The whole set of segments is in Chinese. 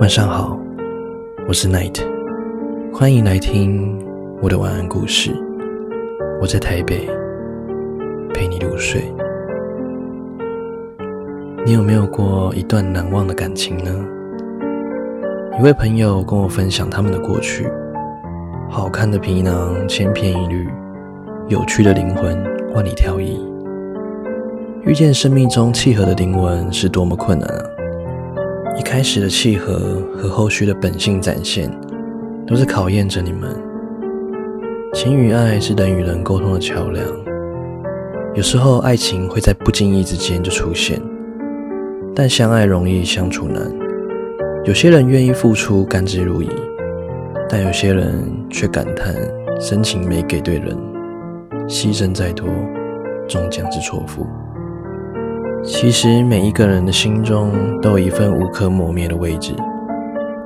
晚上好，我是 Night，欢迎来听我的晚安故事。我在台北陪你入睡。你有没有过一段难忘的感情呢？一位朋友跟我分享他们的过去：好看的皮囊千篇一律，有趣的灵魂万里挑一。遇见生命中契合的灵魂是多么困难啊！一开始的契合和后续的本性展现，都是考验着你们。情与爱是人与人沟通的桥梁，有时候爱情会在不经意之间就出现，但相爱容易相处难。有些人愿意付出甘之如饴，但有些人却感叹深情没给对人，牺牲再多，终将是错付。其实每一个人的心中都有一份无可磨灭的位置。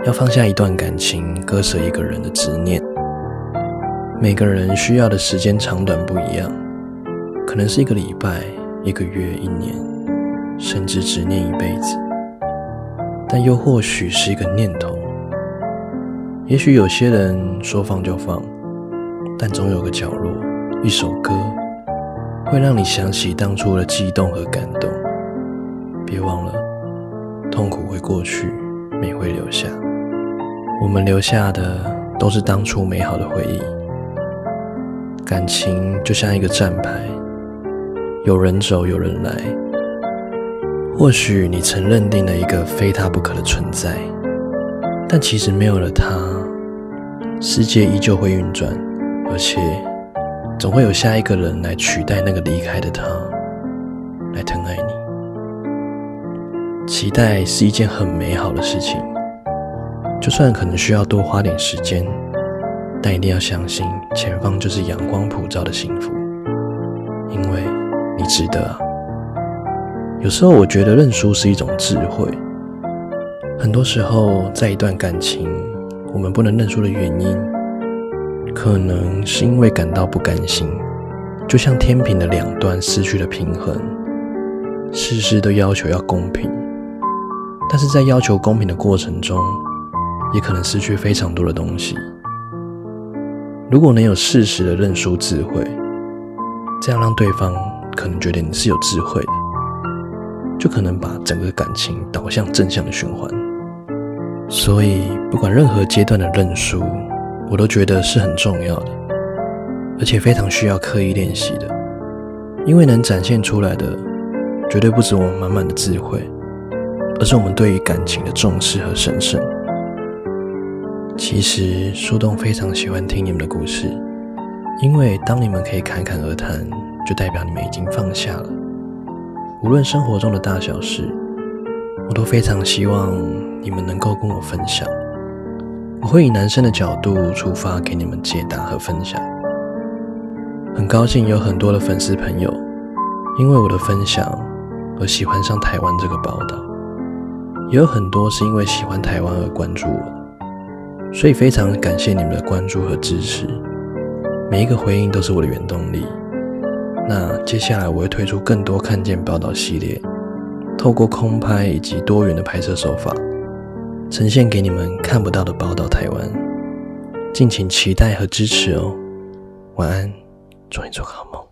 要放下一段感情，割舍一个人的执念。每个人需要的时间长短不一样，可能是一个礼拜、一个月、一年，甚至执念一辈子。但又或许是一个念头。也许有些人说放就放，但总有个角落，一首歌，会让你想起当初的激动和感动。别忘了，痛苦会过去，美会留下。我们留下的都是当初美好的回忆。感情就像一个站牌，有人走，有人来。或许你曾认定了一个非他不可的存在，但其实没有了他，世界依旧会运转，而且总会有下一个人来取代那个离开的他，来疼爱你。期待是一件很美好的事情，就算可能需要多花点时间，但一定要相信前方就是阳光普照的幸福，因为你值得。有时候我觉得认输是一种智慧，很多时候在一段感情，我们不能认输的原因，可能是因为感到不甘心，就像天平的两端失去了平衡，事事都要求要公平。但是在要求公平的过程中，也可能失去非常多的东西。如果能有适时的认输智慧，这样让对方可能觉得你是有智慧的，就可能把整个感情导向正向的循环。所以，不管任何阶段的认输，我都觉得是很重要的，而且非常需要刻意练习的，因为能展现出来的，绝对不止我们满满的智慧。而是我们对于感情的重视和神圣。其实树洞非常喜欢听你们的故事，因为当你们可以侃侃而谈，就代表你们已经放下了。无论生活中的大小事，我都非常希望你们能够跟我分享。我会以男生的角度出发，给你们解答和分享。很高兴有很多的粉丝朋友，因为我的分享而喜欢上台湾这个宝岛。也有很多是因为喜欢台湾而关注我，所以非常感谢你们的关注和支持。每一个回应都是我的原动力。那接下来我会推出更多看见报道系列，透过空拍以及多元的拍摄手法，呈现给你们看不到的报道台湾。敬请期待和支持哦。晚安，祝你做个好梦。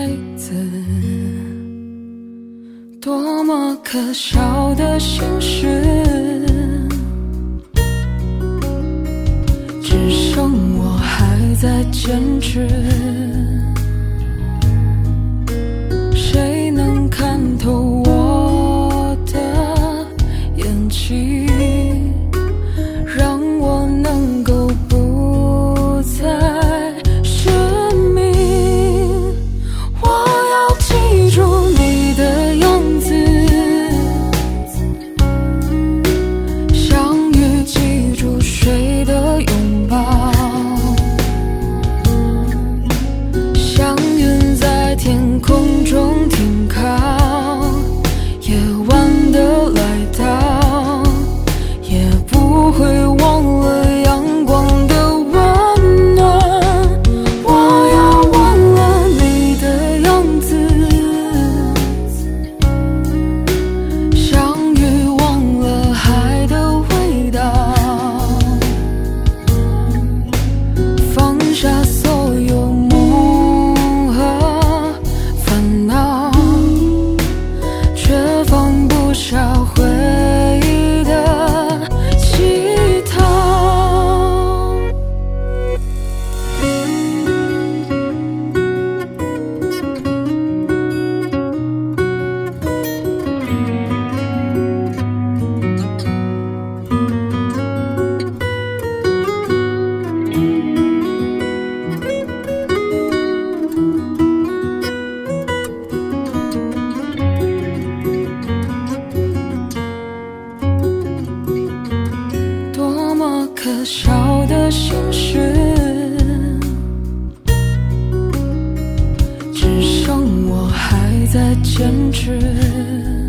多么可笑的心事，只剩我还在坚持。坚持。